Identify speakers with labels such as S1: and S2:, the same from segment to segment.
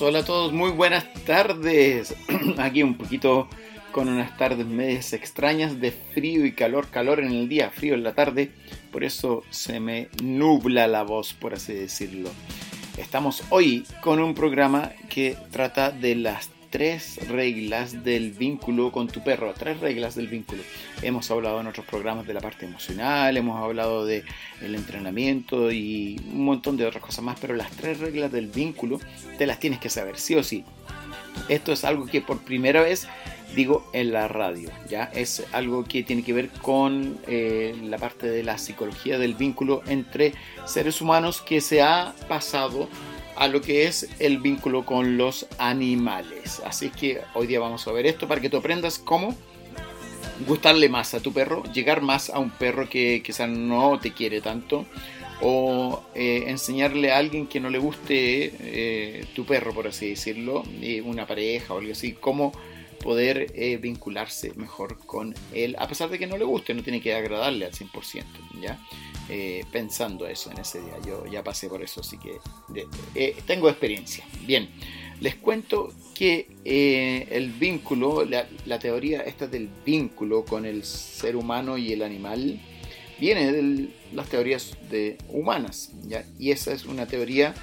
S1: Hola a todos, muy buenas tardes. Aquí un poquito con unas tardes medias extrañas de frío y calor, calor en el día, frío en la tarde, por eso se me nubla la voz, por así decirlo. Estamos hoy con un programa que trata de las tres reglas del vínculo con tu perro, tres reglas del vínculo. Hemos hablado en otros programas de la parte emocional, hemos hablado del el entrenamiento y un montón de otras cosas más, pero las tres reglas del vínculo te las tienes que saber, sí o sí. Esto es algo que por primera vez digo en la radio, ya es algo que tiene que ver con eh, la parte de la psicología del vínculo entre seres humanos que se ha pasado a lo que es el vínculo con los animales. Así que hoy día vamos a ver esto para que tú aprendas cómo gustarle más a tu perro, llegar más a un perro que quizás no te quiere tanto o eh, enseñarle a alguien que no le guste eh, tu perro, por así decirlo, una pareja o algo así, cómo poder eh, vincularse mejor con él, a pesar de que no le guste, no tiene que agradarle al 100%, ¿ya? Eh, pensando eso en ese día. Yo ya pasé por eso, así que eh, tengo experiencia. Bien, les cuento que eh, el vínculo, la, teoría esta del vínculo con el ser humano y el animal, viene de las teorías de humanas, ¿ya? y esa es una teoría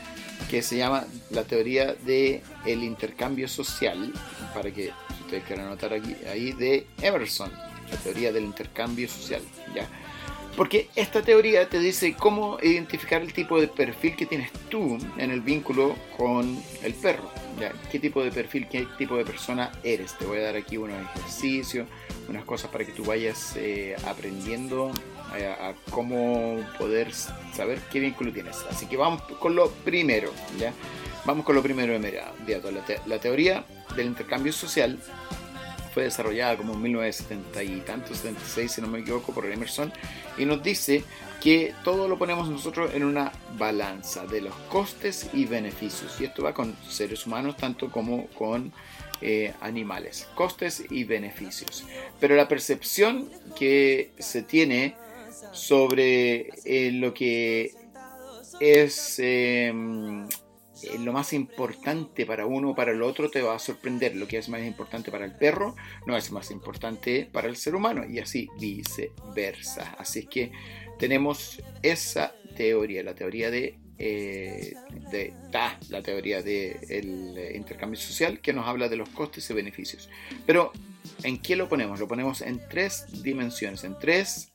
S1: que se llama la teoría del el intercambio social, para que ustedes quieran anotar aquí, ahí de Emerson, la teoría del intercambio social, ¿ya? Porque esta teoría te dice cómo identificar el tipo de perfil que tienes tú en el vínculo con el perro. ¿ya? ¿Qué tipo de perfil, qué tipo de persona eres? Te voy a dar aquí unos ejercicios, unas cosas para que tú vayas eh, aprendiendo eh, a, cómo poder saber qué vínculo tienes. Así que vamos con lo primero. ¿ya? Vamos con lo primero de inmediato. La, la teoría del intercambio social fue desarrollada como en 1970 y tanto, 76 si no me equivoco, por Emerson, y nos dice que todo lo ponemos nosotros en una balanza de los costes y beneficios. Y esto va con seres humanos tanto como con eh, animales. Costes y beneficios. Pero la percepción que se tiene sobre eh, lo que es em, eh, lo más importante para uno o para el otro te va a sorprender. Lo que es más importante para el perro no es más importante para el ser humano y así viceversa. Así es que tenemos esa teoría, la teoría de, eh, de la teoría del intercambio social que nos habla de los costes y beneficios. Pero ¿en qué lo ponemos? Lo ponemos en tres dimensiones, en tres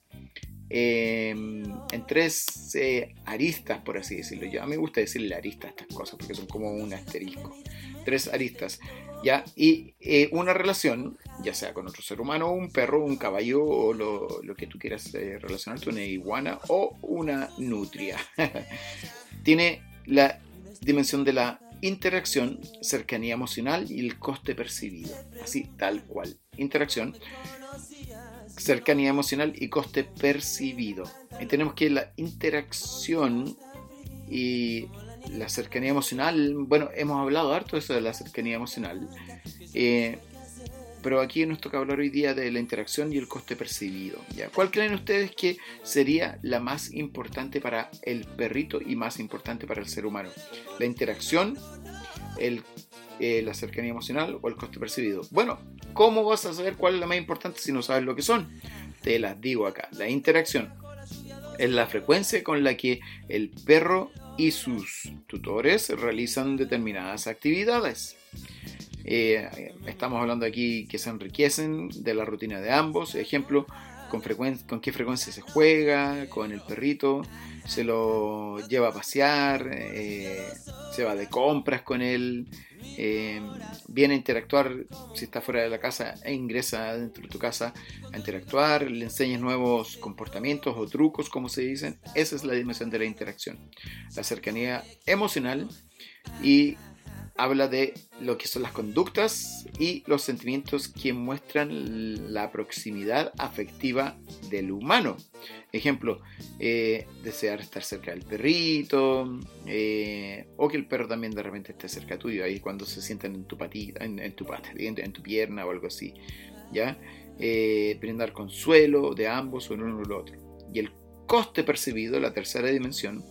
S1: Em, en tres eh, aristas, por así decirlo. Yo, a mí me gusta decirle aristas a estas cosas porque son como un asterisco. Tres aristas. ¿ya? Y eh, una relación, ya sea con otro ser humano, un perro, un caballo o lo, que tú quieras eh, relacionarte, una iguana o una nutria. Tiene la dimensión de la interacción, cercanía emocional y el coste percibido. Así, tal cual. Interacción, cercanía emocional y coste percibido. Y tenemos que la interacción y la cercanía emocional, bueno, hemos hablado harto de eso de la cercanía emocional, eh, pero aquí nos toca hablar hoy día de la interacción y el coste percibido. ¿ya? ¿Cuál creen ustedes que sería la más importante para el perrito y más importante para el ser humano? La interacción, el eh, la cercanía emocional o el coste percibido. Bueno, ¿cómo vas a saber cuál es la más importante si no sabes lo que son? Te las digo acá. La interacción es la frecuencia con la que el perro y sus tutores realizan determinadas actividades. Eh, estamos hablando aquí que se enriquecen de la rutina de ambos. Ejemplo, con, con qué frecuencia se juega con el perrito, se lo lleva a pasear, eh, se va de compras con él, eh, viene a interactuar, si está fuera de la casa e ingresa dentro de tu casa a interactuar, le enseñas nuevos comportamientos o trucos, como se dicen. Esa es la dimensión de la interacción. La cercanía emocional y habla de lo que son las conductas y los sentimientos que muestran la proximidad afectiva del humano. Ejemplo, eh, desear estar cerca del perrito eh, o que el perro también de repente esté cerca tuyo, ahí cuando se sientan en tu patita, en, tu pata, en, tu pierna o algo así. ¿ya? Eh, brindar consuelo de ambos o en uno o el otro. Y el coste percibido, la tercera dimensión,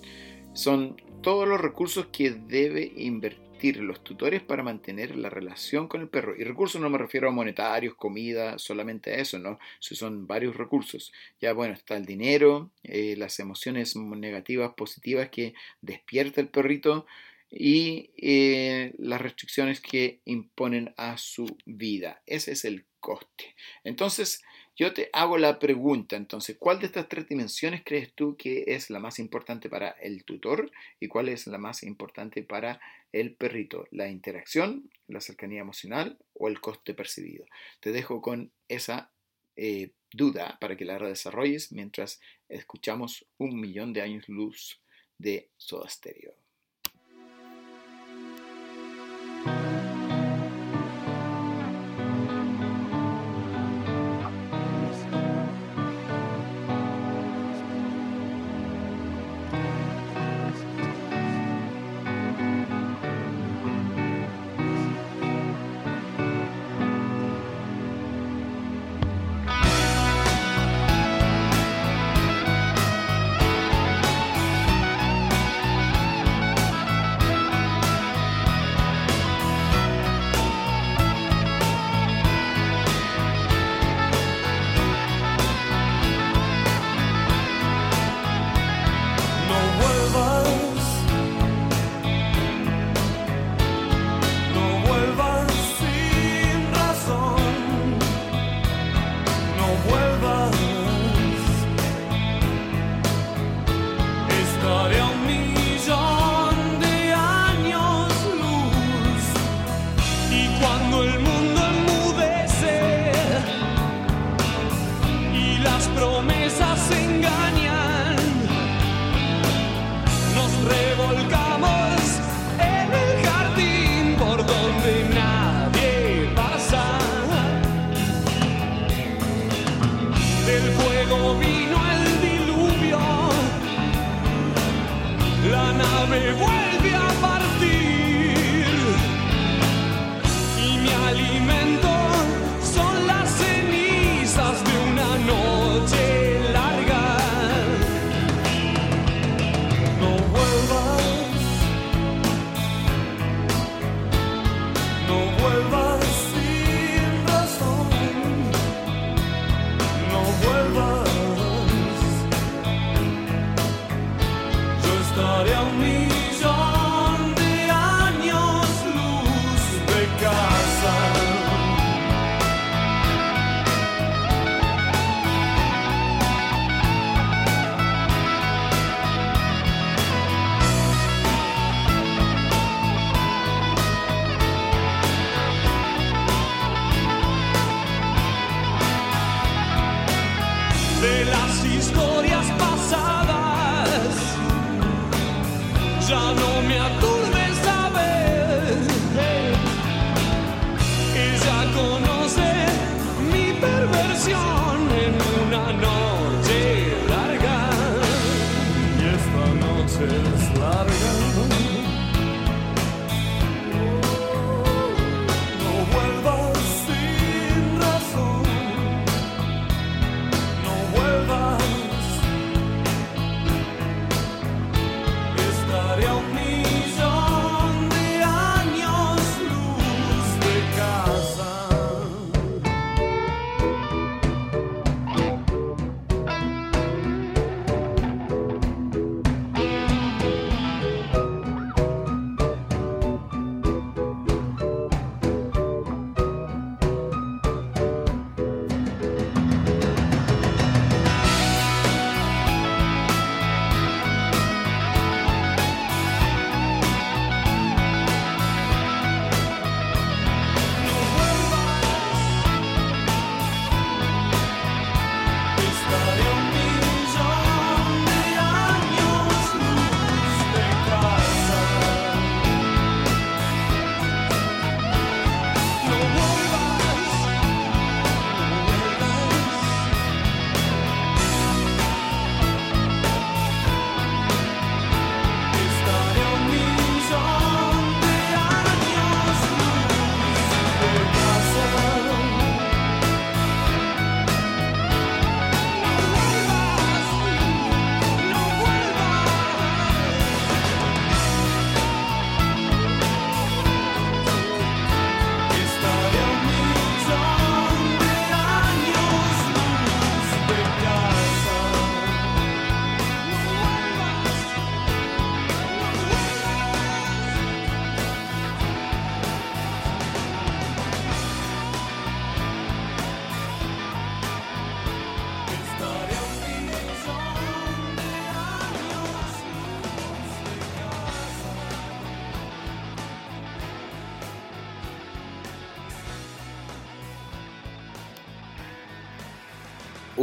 S1: son todos los recursos que debe invertir
S2: los tutores para mantener la relación con el perro. Y recursos no me refiero a monetarios, comida, solamente a eso, ¿no? Son varios recursos. Ya bueno, está el dinero, eh, las emociones negativas, positivas que despierta el perrito y eh, las restricciones que imponen a su vida. Ese es el coste. Entonces, yo te hago la pregunta, entonces, ¿cuál de estas tres dimensiones crees tú que es la más importante para el tutor y cuál es la más importante para el perrito? ¿La interacción, la cercanía emocional o el coste percibido? Te dejo con esa eh, duda para que la desarrolles mientras escuchamos un millón de años luz de Soda Stereo.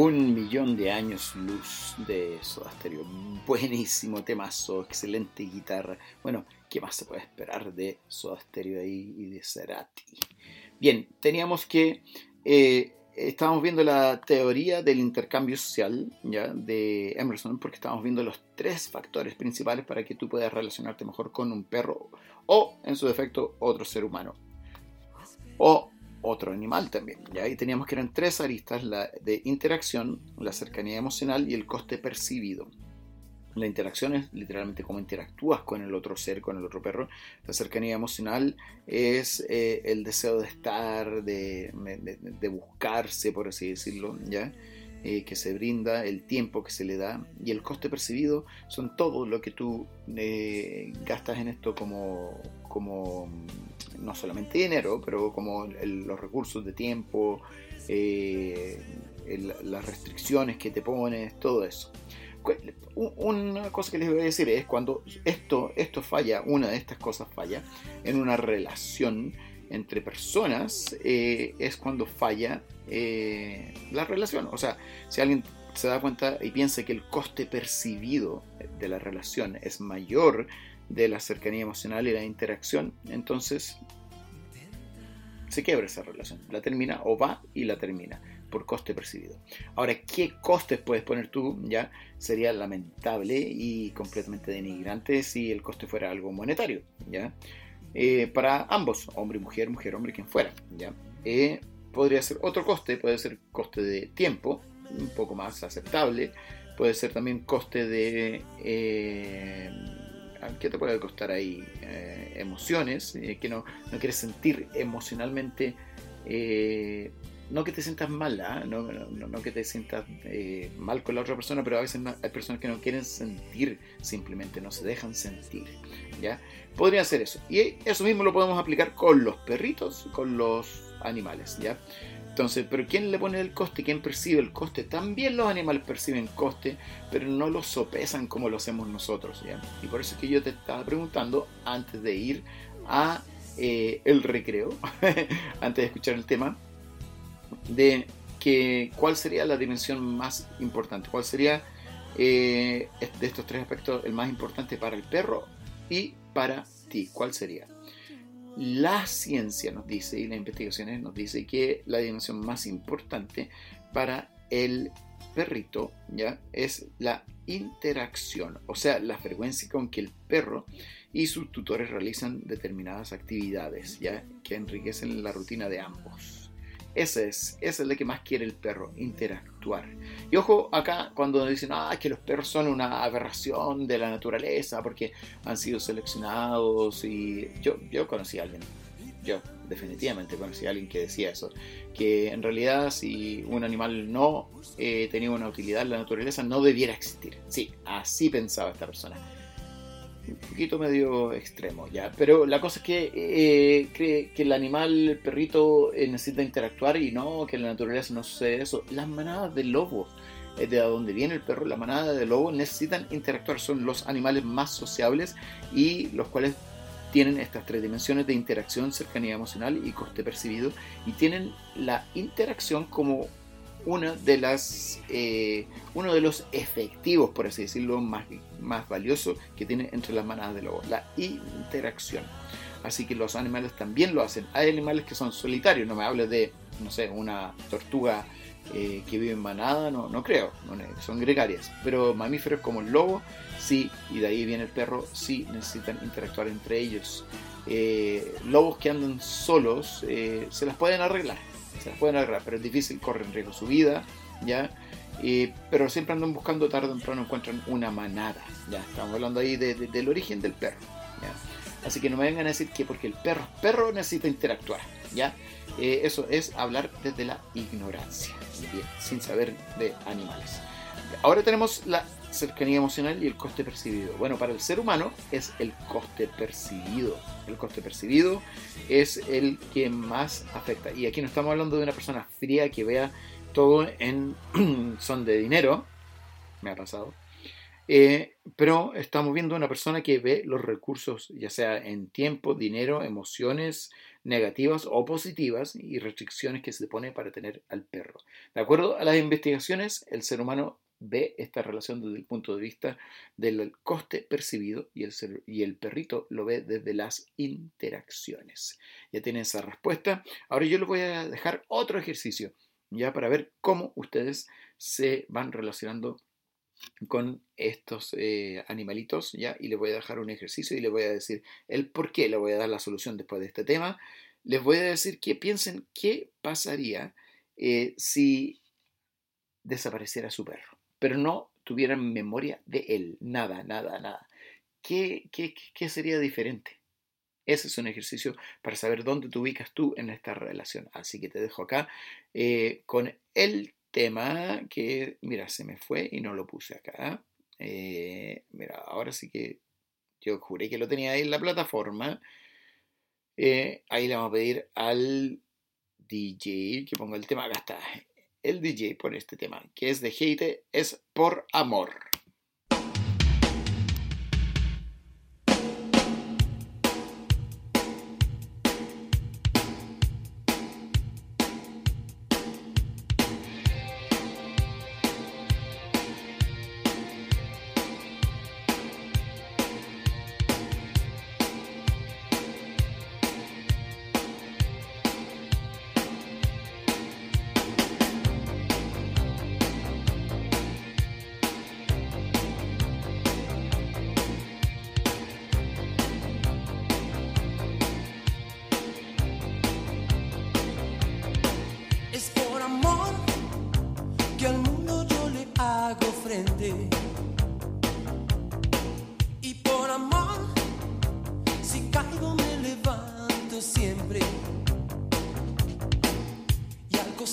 S1: Un millón de años luz de Soda Stereo. Buenísimo temazo, excelente guitarra. Bueno, ¿qué más se puede esperar de Soda Stereo y de Cerati? Bien, teníamos que. Eh, estábamos viendo la teoría del intercambio social ¿ya? de Emerson, porque estábamos viendo los tres factores principales para que tú puedas relacionarte mejor con un perro o, en su defecto, otro ser humano. O otro animal también. Y teníamos que eran tres aristas, la de interacción, la cercanía emocional y el coste percibido. La interacción es literalmente cómo interactúas con el otro ser, con el otro perro. La cercanía emocional es eh, el deseo de estar, de, de, buscarse, por así decirlo, ¿ya? Eh, que se brinda, el tiempo que se le da y el coste percibido son todo lo que tú eh, gastas en esto como, como no solamente dinero, pero como los recursos de tiempo, eh, las restricciones que te pones, todo eso. Una cosa que les voy a decir es cuando esto, esto falla, una de estas cosas falla en una relación entre personas, eh, es cuando falla eh, la relación. O sea, si alguien se da cuenta y piensa que el coste percibido de la relación es mayor de la cercanía emocional y la interacción, entonces se quiebra esa relación. La termina o va y la termina por coste percibido. Ahora, ¿qué costes puedes poner tú? Ya sería lamentable y completamente denigrante si el coste fuera algo monetario, ¿ya? Eh, para ambos, hombre y mujer, mujer, hombre, quien fuera, ¿ya? Eh, podría ser otro coste, puede ser coste de tiempo, un poco más aceptable, puede ser también coste de... Eh, ¿Qué te puede costar ahí? Eh, emociones, eh, que no, no, quieres sentir emocionalmente, eh, no que te sientas mal, ¿ah? no, no, que te sientas mal con la otra persona, pero a veces hay personas que no quieren sentir simplemente, no se dejan sentir. ¿ya? Podría ser eso. Y eso mismo lo podemos aplicar con los perritos, con los animales. ¿ya? Entonces, pero ¿quién le pone el coste? ¿Quién percibe el coste? También los animales perciben coste, pero no lo sopesan como lo hacemos nosotros. Y por eso es que yo te estaba preguntando antes de ir a eh, el recreo, antes de escuchar el tema, de que cuál sería la dimensión más importante, cuál sería eh, de estos tres aspectos el más importante para el perro y para ti, cuál sería. La ciencia nos dice y las investigaciones nos dice que la dimensión más importante para el perrito ya es la interacción, o sea, la frecuencia con que el perro y sus tutores realizan determinadas actividades ya que enriquecen la rutina de ambos. Ese es, esa es que más quiere el perro, interactuar. Y ojo, acá cuando dicen ah, que los perros son una aberración de la naturaleza porque han sido seleccionados y yo, yo conocí a alguien, yo definitivamente conocí a alguien que decía eso, que en realidad si un animal no eh, tenía una utilidad en la naturaleza no debiera existir. Sí, así pensaba esta persona un poquito medio extremo ya, pero la cosa es que eh, que el animal, el perrito eh, necesita interactuar y no, que en la naturaleza no sucede eso. Las manadas de lobos, eh, de donde viene el perro, la manada de lobos necesitan interactuar, son los animales más sociables y los cuales tienen estas tres dimensiones de interacción, cercanía emocional y coste percibido y tienen la interacción como una de las, eh, uno de los efectivos, por así decirlo, más, más valiosos que tiene entre las manadas de lobos, la interacción. Así que los animales también lo hacen. Hay animales que son solitarios, no me hables de, no sé, una tortuga eh, que vive en manada, no, no creo, son gregarias. Pero mamíferos como el lobo, sí, y de ahí viene el perro, sí necesitan interactuar entre ellos. Eh, lobos que andan solos se las pueden arreglar se las pueden agarrar, pero es difícil, corren riesgo su vida, ¿ya? pero siempre andan buscando, tarde o temprano encuentran una manada, ¿ya? Estamos hablando ahí del origen del perro, ¿ya? Así que no me vengan a decir que porque el perro perro necesita interactuar, ¿ya? Eh, eso es hablar desde la ignorancia, sin saber de animales. Ahora tenemos la cercanía emocional y el coste percibido. Bueno, para el ser humano es el coste percibido. El coste percibido es el que más afecta. Y aquí no estamos hablando de una persona fría que vea todo en son de dinero. Me ha pasado. Eh, pero estamos viendo una persona que ve los recursos, ya sea en tiempo, dinero, emociones, negativas o positivas y restricciones que se pone para tener al perro. De acuerdo a las investigaciones, el ser humano ve esta relación desde el punto de vista del coste percibido y el, perrito lo ve desde las interacciones. Ya tienen esa respuesta. Ahora yo les voy a dejar otro ejercicio ya para ver cómo ustedes se van relacionando con estos eh, animalitos, ¿ya? Y les voy a dejar un ejercicio y les voy a decir el por qué, le voy a dar la solución después de este tema. Les voy a decir que piensen qué pasaría eh, si desapareciera su perro, pero no tuvieran memoria de él, nada, nada, nada. ¿Qué, qué, qué sería diferente? Ese es un ejercicio para saber dónde te ubicas tú en esta relación. Así que te dejo acá eh, con el tema que, mira, se me fue y no lo puse acá. Eh, mira, ahora sí que yo juré que lo tenía ahí en la plataforma. Eh, ahí le vamos a pedir al DJ que ponga el tema. Acá está. El DJ por este tema, que es de hate, es por amor.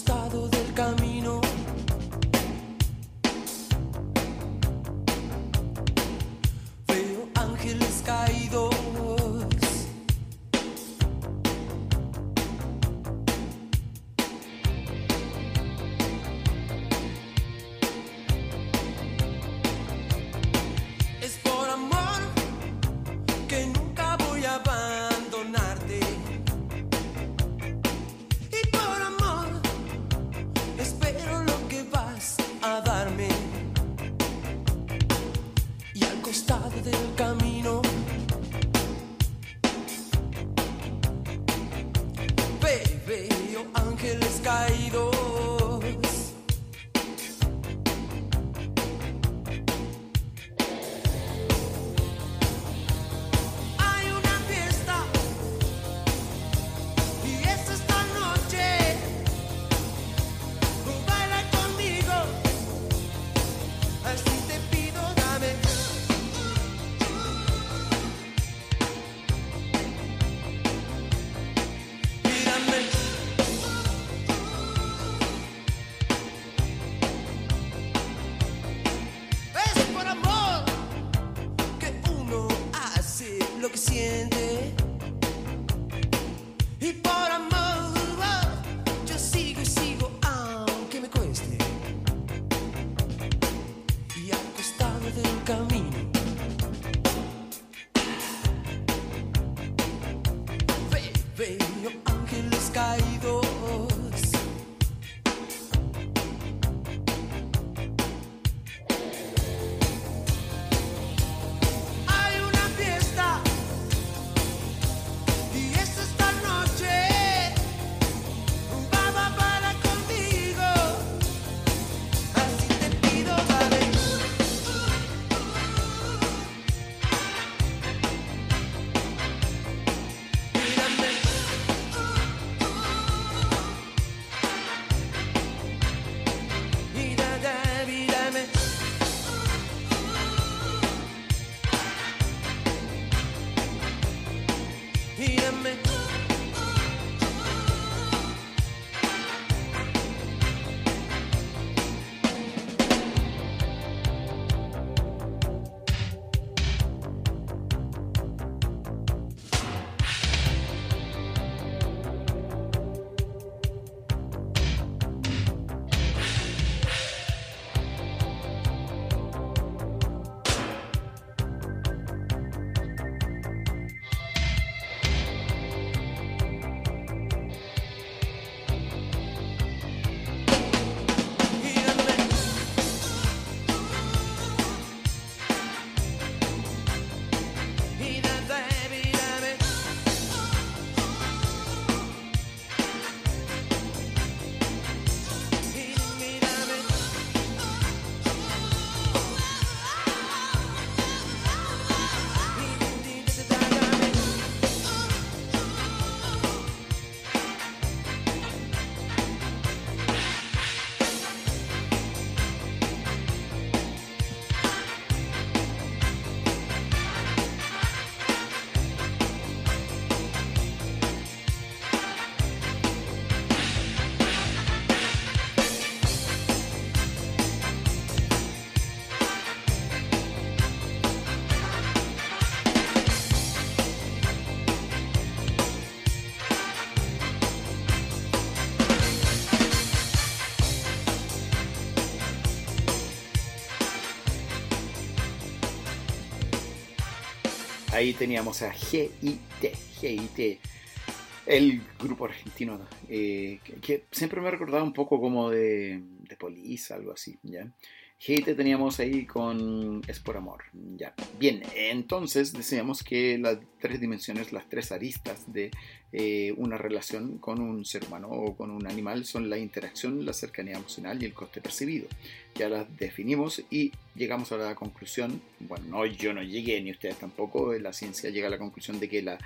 S1: estado ahí teníamos a GIT, GIT, el grupo argentino, eh, que, siempre me ha recordado un poco como de, de Police, algo así, ¿ya? GIT teníamos ahí con Es por Amor. Ya. Bien, entonces decíamos que las tres dimensiones, las tres aristas de eh, una relación con un ser humano o con un animal son la interacción, la cercanía emocional y el coste percibido. Ya las definimos y llegamos a la conclusión, bueno, no, yo no llegué ni ustedes tampoco, la ciencia llega a la conclusión de que la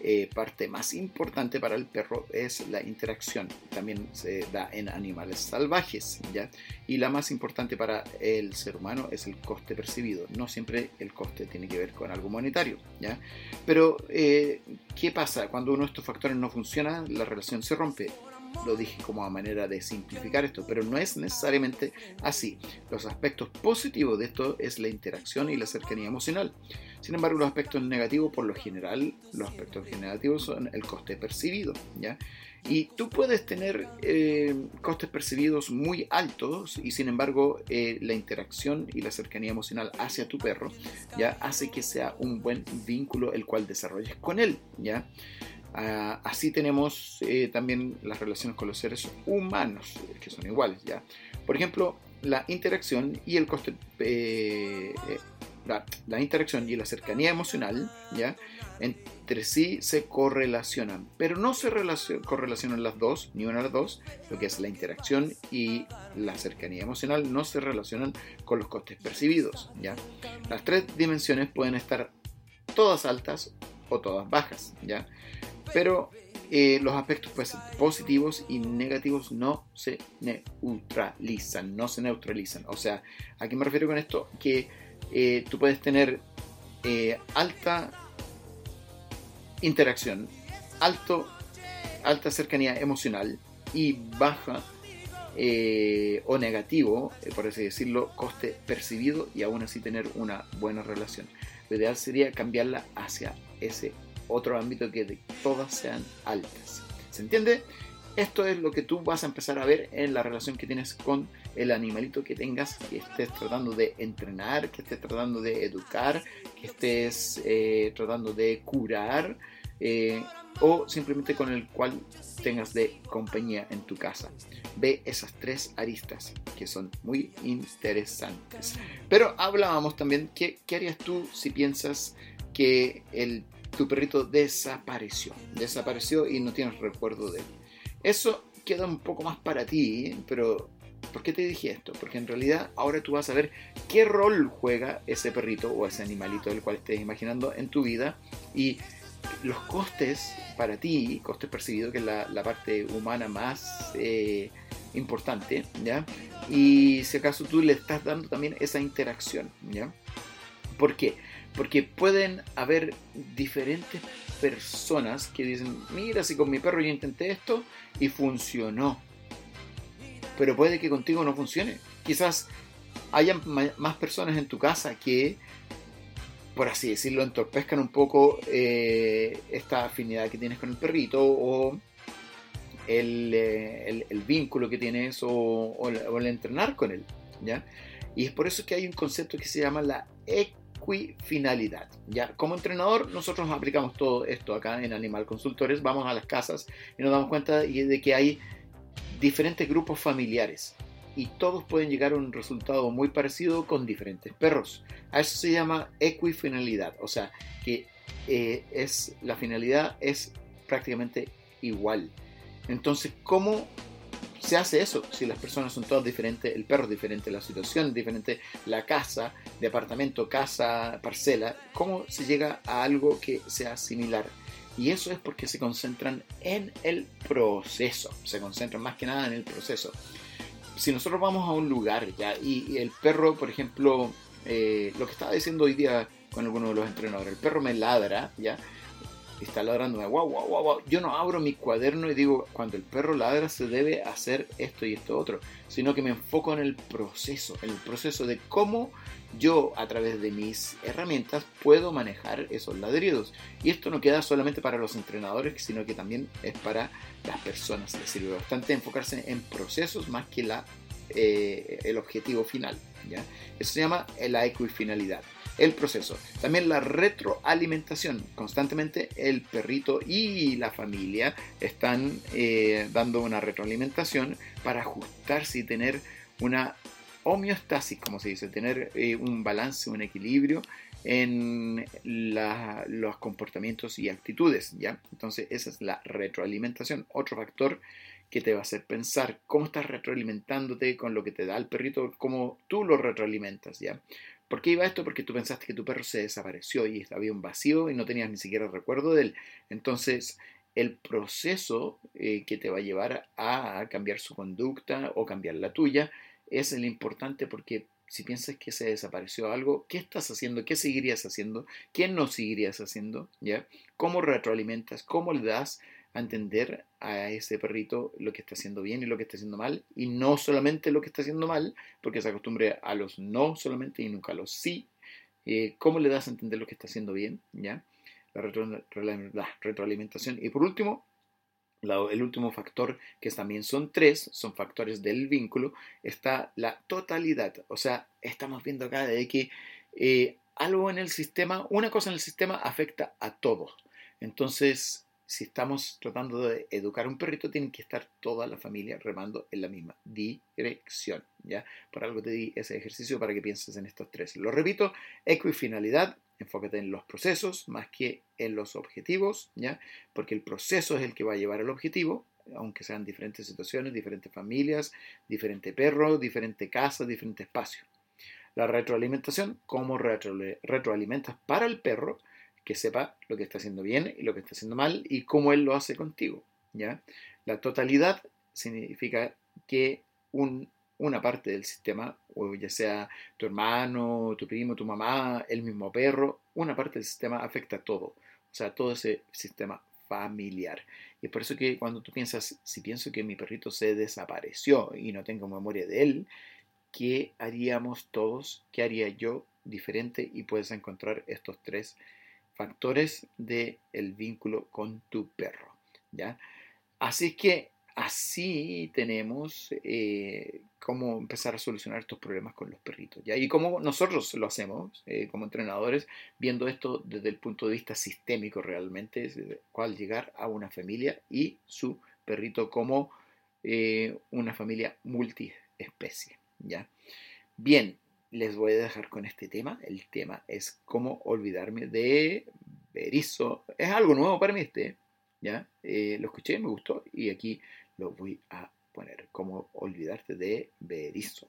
S1: eh, parte más importante para el perro es la interacción. También se da en animales salvajes, ¿ya? Y la más importante para el ser humano es el coste percibido. No siempre el coste tiene que ver con algo monetario, ¿ya? Pero, eh, ¿qué pasa? Cuando uno de estos factores no funciona, la relación se rompe lo dije como a manera de simplificar esto, pero no es necesariamente así. Los aspectos positivos de esto es la interacción y la cercanía emocional. Sin embargo, los aspectos negativos, por lo general, los aspectos negativos son el coste percibido, ¿ya? Y tú puedes tener eh, costes percibidos muy altos y sin embargo eh, la interacción y la cercanía emocional hacia tu perro ya hace que sea un buen vínculo el cual desarrolles con él, ¿ya? Ah, así tenemos eh, también las relaciones con los seres humanos, que son iguales, ¿ya? Por ejemplo, la interacción y el coste... Eh, eh, la, interacción y la cercanía emocional, ¿ya? Entre sí se correlacionan, pero no se correlacionan las dos, ni una de las dos, lo que es la interacción y la cercanía emocional no se relacionan con los costes percibidos, ¿ya? Las tres dimensiones pueden estar todas altas o todas bajas, ¿ya? Pero eh, los aspectos pues, positivos y negativos no se neutralizan, no se neutralizan. O sea, ¿a qué me refiero con esto? Que eh, tú puedes tener eh, alta interacción, alto, alta cercanía emocional y baja o negativo, por así decirlo, coste percibido y aún así tener una buena relación. Lo ideal sería cambiarla hacia ese otro ámbito que todas sean altas. ¿Se entiende? Esto es lo que tú vas a empezar a ver en la relación que tienes con el animalito que tengas, que estés tratando de entrenar, que estés tratando de educar, que estés eh, tratando de curar eh, o simplemente con el cual tengas de compañía en tu casa. Ve esas tres aristas que son muy interesantes. Pero hablábamos también, ¿qué, qué harías tú si piensas que el tu perrito desapareció. Desapareció y no tienes recuerdo de él. Eso queda un poco más para ti, pero ¿por qué te dije esto? Porque en realidad ahora tú vas a ver qué rol juega ese perrito o ese animalito del cual estés imaginando en tu vida y los costes para ti, costes percibidos, que es la, parte humana más eh, importante, ¿ya? Y si acaso tú le estás dando también esa interacción, ¿ya? ¿Por qué? Porque pueden haber diferentes personas que dicen, mira, si con mi perro yo intenté esto y funcionó. Pero puede que contigo no funcione. Quizás haya más personas en tu casa que, por así decirlo, entorpezcan un poco eh, esta afinidad que tienes con el perrito o el, eh, vínculo que tienes o, o, el entrenar con él. ¿ya? Y es por eso que hay un concepto que se llama la finalidad. Ya, como entrenador, nosotros aplicamos todo esto acá en Animal Consultores, vamos a las casas y nos damos cuenta de que hay diferentes grupos familiares y todos pueden llegar a un resultado muy parecido con diferentes perros. A eso se llama equifinalidad, o sea, que eh, es, la finalidad es prácticamente igual. Entonces, ¿cómo se hace eso si las personas son todas diferentes, el perro es diferente, la situación es diferente, la casa, departamento, casa, parcela, cómo se llega a algo que sea similar. Y eso es porque se concentran en el proceso, se concentran más que nada en el proceso. Si nosotros vamos a un lugar ya y, el perro, por ejemplo, eh, lo que estaba diciendo hoy día con alguno de los entrenadores, el perro me ladra, ¿ya? Está ladrando, wow, wow, wow, wow. Yo no abro mi cuaderno y digo, cuando el perro ladra se debe hacer esto y esto otro, sino que me enfoco en el proceso, en el proceso de cómo yo a través de mis herramientas puedo manejar esos ladridos. Y esto no queda solamente para los entrenadores, sino que también es para las personas. Les sirve bastante enfocarse en procesos más que la eh, el objetivo final. ¿ya? Eso se llama la equifinalidad, el proceso. También la retroalimentación. Constantemente el perrito y la familia están eh, dando una retroalimentación para ajustarse y tener una homeostasis, como se dice, tener eh, un balance, un equilibrio en los comportamientos y actitudes, ¿ya? Entonces esa es la retroalimentación, otro factor que te va a hacer pensar cómo estás retroalimentándote con lo que te da el perrito, cómo tú lo retroalimentas, ¿ya? ¿Por qué iba esto? Porque tú pensaste que tu perro se desapareció y había un vacío y no tenías ni siquiera recuerdo de él. Entonces, el proceso eh, que te va a llevar a cambiar su conducta o cambiar la tuya es el importante porque si piensas que se desapareció algo, ¿qué estás haciendo? ¿Qué seguirías haciendo? ¿Qué no seguirías haciendo? ¿Ya? ¿Cómo retroalimentas? ¿Cómo le das a entender a ese perrito lo que está haciendo bien y lo que está haciendo mal? Y no solamente lo que está haciendo mal, porque se acostumbre a los no solamente y nunca a los sí. Eh, ¿Cómo le das a entender lo que está haciendo bien? ¿Ya? la retroalimentación. Y por último, el último factor, que también son tres, son factores del vínculo, está la totalidad. O sea, estamos viendo acá de que eh, algo en el sistema, una cosa en el sistema afecta a todos. Entonces, si estamos tratando de educar a un perrito, tiene que estar toda la familia remando en la misma dirección. ¿ya? Por algo te di ese ejercicio para que pienses en estos tres. Lo repito, equifinalidad, enfócate en los procesos más que en los objetivos, ¿ya? Porque el proceso es el que va a llevar al objetivo, aunque sean diferentes situaciones, diferentes familias, diferente perro, diferente casa, diferente espacio. La retroalimentación, cómo retroalimentas para el perro, que sepa lo que está haciendo bien y lo que está haciendo mal y cómo él lo hace contigo, ¿ya? La totalidad significa que un una parte del sistema, o ya sea tu hermano, tu primo, tu mamá, el mismo perro, una parte del sistema afecta a todo, o sea, todo ese sistema familiar. Y es por eso que cuando tú piensas, si pienso que mi perrito se desapareció y no tengo memoria de él, ¿qué haríamos todos? ¿Qué haría yo diferente? Y puedes encontrar estos tres factores del el vínculo con tu perro. ¿ya? Así que así tenemos eh, cómo empezar a solucionar estos problemas con los perritos. ¿ya? Y cómo nosotros lo hacemos eh, como entrenadores, viendo esto desde el punto de vista sistémico realmente, es cuál llegar a una familia y su perrito como eh, una familia multiespecie. ¿ya? Bien, les voy a dejar con este tema. El tema es cómo olvidarme de Berizo. Es algo nuevo para mí este. ¿ya? lo escuché, me gustó y aquí lo voy a poner. Como olvidarte de Berizo.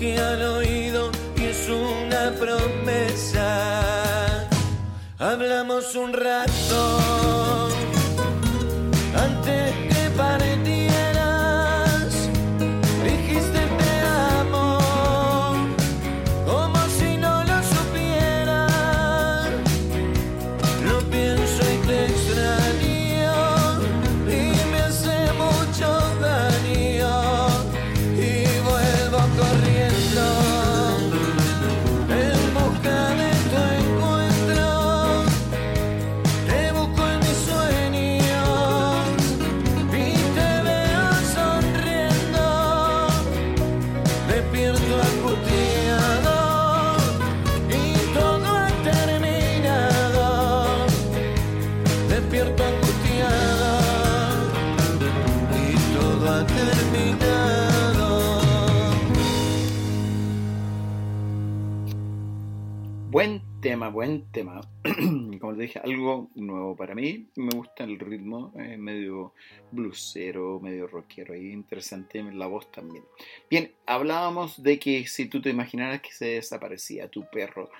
S2: Dije al oído y es una promesa. Hablamos un rato
S1: tema. Como te dije, algo nuevo para mí. Me gusta el ritmo, eh, medio blusero, medio rockero y interesante la voz también. Bien, hablábamos de que si tú te imaginaras que se desaparecía tu perro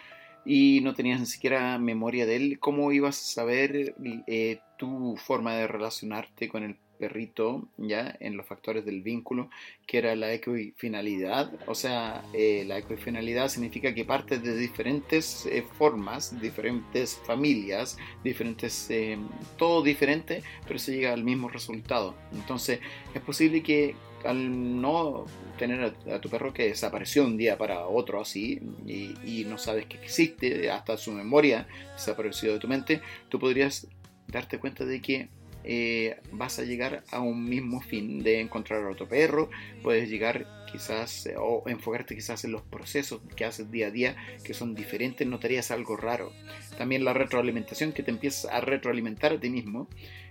S1: y no tenías ni siquiera memoria de él, ¿cómo ibas a saber eh, tu forma de relacionarte con el perrito, ya en los factores del vínculo, que era la equifinalidad. O sea, eh, la equifinalidad significa que partes de diferentes eh, formas, diferentes familias, diferentes, eh, todo diferente, pero se llega al mismo resultado. Entonces, es posible que al no tener a, tu perro que desapareció un día para otro así y, y no sabes que existe, hasta su memoria desapareció de tu mente, tú podrías darte cuenta de que eh, vas a llegar a un mismo fin de encontrar a otro perro, puedes llegar quizás eh, o enfocarte quizás en los procesos que haces día a día que son diferentes, notarías algo raro. También la retroalimentación que te empiezas a retroalimentar a ti mismo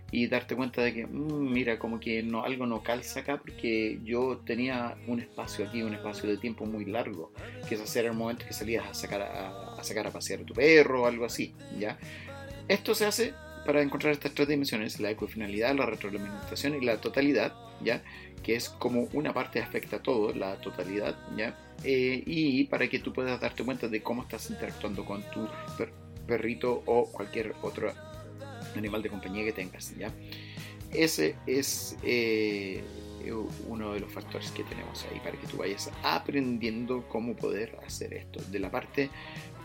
S1: y darte cuenta de que, mmm, mira, como que no, algo no calza acá porque yo tenía un espacio aquí, un espacio de tiempo muy largo, quizás era el momento que salías a sacar a, a sacar a pasear a tu perro o algo así, ¿ya? Esto se hace para encontrar estas tres dimensiones, la ecofinalidad, la retroalimentación y la totalidad, ¿ya? Que es como una parte afecta a todo, la totalidad, ¿ya? Eh, y para que tú puedas darte cuenta de cómo estás interactuando con tu per perrito o cualquier otro animal de compañía que tengas, ¿ya? Ese es eh, uno de los factores que tenemos ahí para que tú vayas aprendiendo cómo poder hacer esto. De la parte,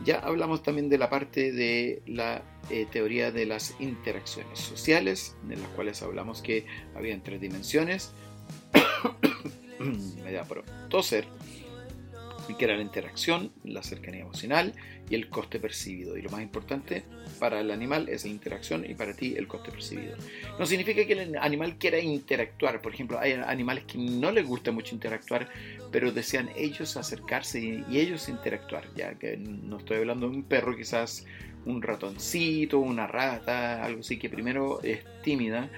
S1: ya hablamos también de la parte de la eh, teoría de las interacciones sociales, de las cuales hablamos que había tres dimensiones. Me da por toser que era la interacción, la cercanía emocional y el coste percibido. Y lo más importante para el animal es la interacción y para ti el coste percibido. No significa que el animal quiera interactuar. Por ejemplo, hay animales que no les gusta mucho interactuar, pero desean ellos acercarse y, y ellos interactuar. Ya que no estoy hablando de un perro, quizás un ratoncito, una rata, algo así que primero es tímida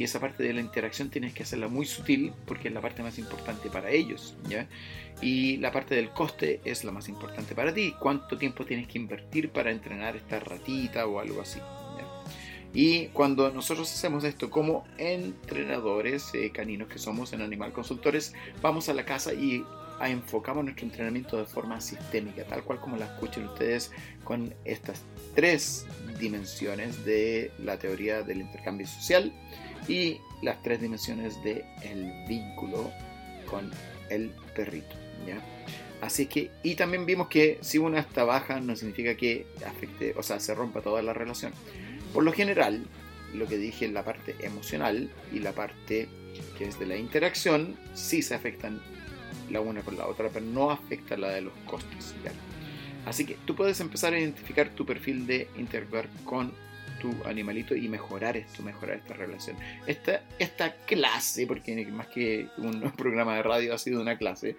S1: y esa parte de la interacción tienes que hacerla muy sutil porque es la parte más importante para ellos, ¿ya? Y la parte del coste es la más importante para ti. ¿Cuánto tiempo tienes que invertir para entrenar esta ratita o algo así? ¿ya? Y cuando nosotros hacemos esto como entrenadores eh, caninos que somos en Animal Consultores, vamos a la casa y enfocamos nuestro entrenamiento de forma sistémica, tal cual como la escuchen ustedes con estas tres dimensiones de la teoría del intercambio social y las tres dimensiones del el vínculo con el perrito. ¿ya? Así que, y también vimos que si una está baja no significa que afecte, o sea, se rompa toda la relación. Por lo general, lo que dije en la parte emocional y la parte que es de la interacción, sí se afectan la una con la otra, pero no afecta la de los costes. ¿ya? Así que tú puedes empezar a identificar tu perfil de interactuar con tu animalito y mejorar esto, mejorar esta relación. Esta, esta clase, porque más que un programa de radio ha sido una clase,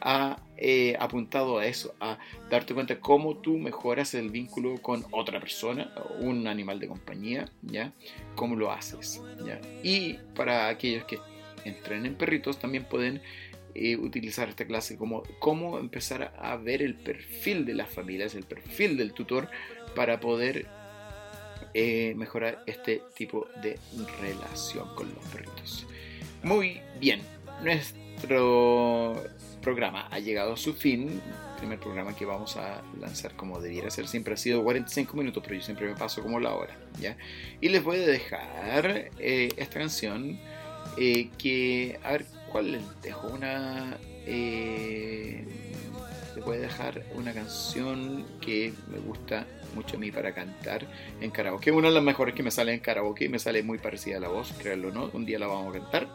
S1: ha eh, apuntado a eso, a darte cuenta cómo tú mejoras el vínculo con otra persona, un animal de compañía, ¿ya? Cómo lo haces, ¿ya? Y para aquellos que entrenen perritos también pueden eh, utilizar esta clase como cómo empezar a ver el perfil de las familias, el perfil del tutor para poder eh, mejorar este tipo de relación con los perritos. Muy bien, nuestro programa ha llegado a su fin. El primer programa que vamos a lanzar como debiera ser siempre ha sido 45 minutos, pero yo siempre me paso como la hora. ¿ya? Y les voy a dejar eh, esta canción eh, que, a ver, ¿cuál les dejo? Una... Les voy a dejar una canción que me gusta mucho a mí para cantar en karaoke. Una de las mejores que me sale en karaoke y me sale muy parecida a la voz, créanlo no. Un día la vamos a cantar.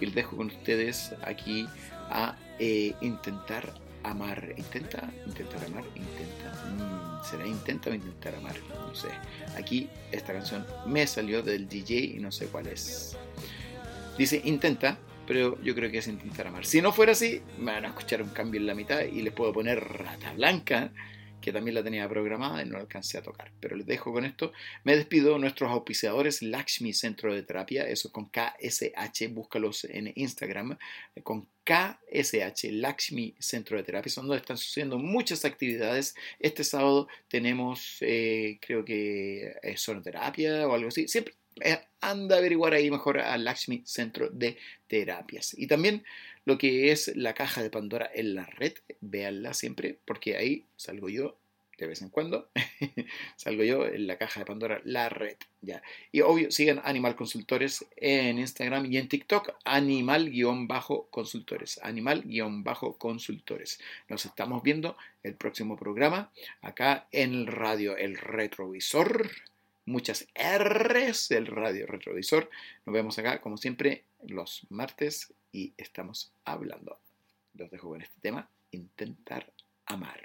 S1: Y les dejo con ustedes aquí a eh, intentar amar. ¿Intenta? ¿Intentar amar? Intenta. Mm, ¿Será intenta o intentar amar? No sé. Aquí esta canción me salió del DJ y no sé cuál es. Dice intenta, pero yo creo que es intentar amar. Si no fuera así, me van a escuchar un cambio en la mitad y les puedo poner rata blanca que también la tenía programada y no la alcancé a tocar. Pero les dejo con esto. Me despido. Nuestros auspiciadores, Lakshmi Centro de Terapia, eso con KSH, búscalos en Instagram, con KSH, Lakshmi Centro de Terapia, son donde están sucediendo muchas actividades. Este sábado tenemos, eh, creo que es sonoterapia o algo así. Siempre eh, anda a averiguar ahí mejor a Lakshmi Centro de Terapias. Y también lo que es la caja de Pandora en la red, véanla siempre, porque ahí salgo yo de vez en cuando, salgo yo en la caja de Pandora, la red, ya. Y obvio, sigan Animal Consultores en Instagram y en TikTok, animal-consultores, animal-consultores. Nos estamos viendo el próximo programa, acá en radio El Retrovisor muchas R's del radio retrovisor. Nos vemos acá, como siempre, los martes y estamos hablando. Los dejo con este tema, intentar amar.